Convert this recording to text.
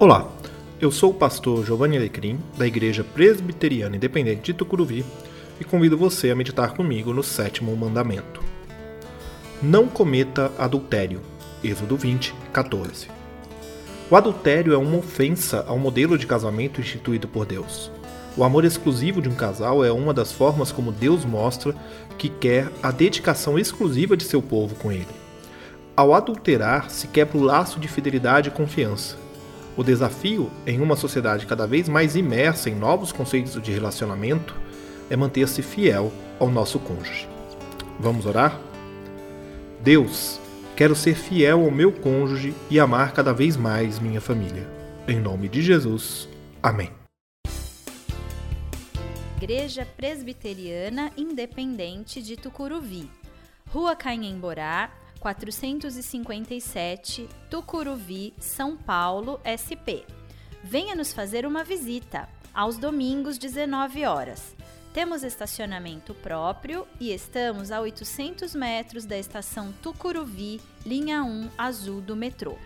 Olá, eu sou o pastor Giovanni Alecrim, da Igreja Presbiteriana Independente de Tucuruvi, e convido você a meditar comigo no sétimo mandamento. Não cometa adultério. Êxodo 20, 14. O adultério é uma ofensa ao modelo de casamento instituído por Deus. O amor exclusivo de um casal é uma das formas como Deus mostra que quer a dedicação exclusiva de seu povo com ele. Ao adulterar, se quebra o laço de fidelidade e confiança. O desafio, em uma sociedade cada vez mais imersa em novos conceitos de relacionamento, é manter-se fiel ao nosso cônjuge. Vamos orar? Deus, quero ser fiel ao meu cônjuge e amar cada vez mais minha família. Em nome de Jesus. Amém. Igreja Presbiteriana Independente de Tucuruvi, Rua Canhemborá, 457, Tucuruvi, São Paulo, SP. Venha nos fazer uma visita, aos domingos, 19 horas. Temos estacionamento próprio e estamos a 800 metros da estação Tucuruvi, linha 1 azul do metrô.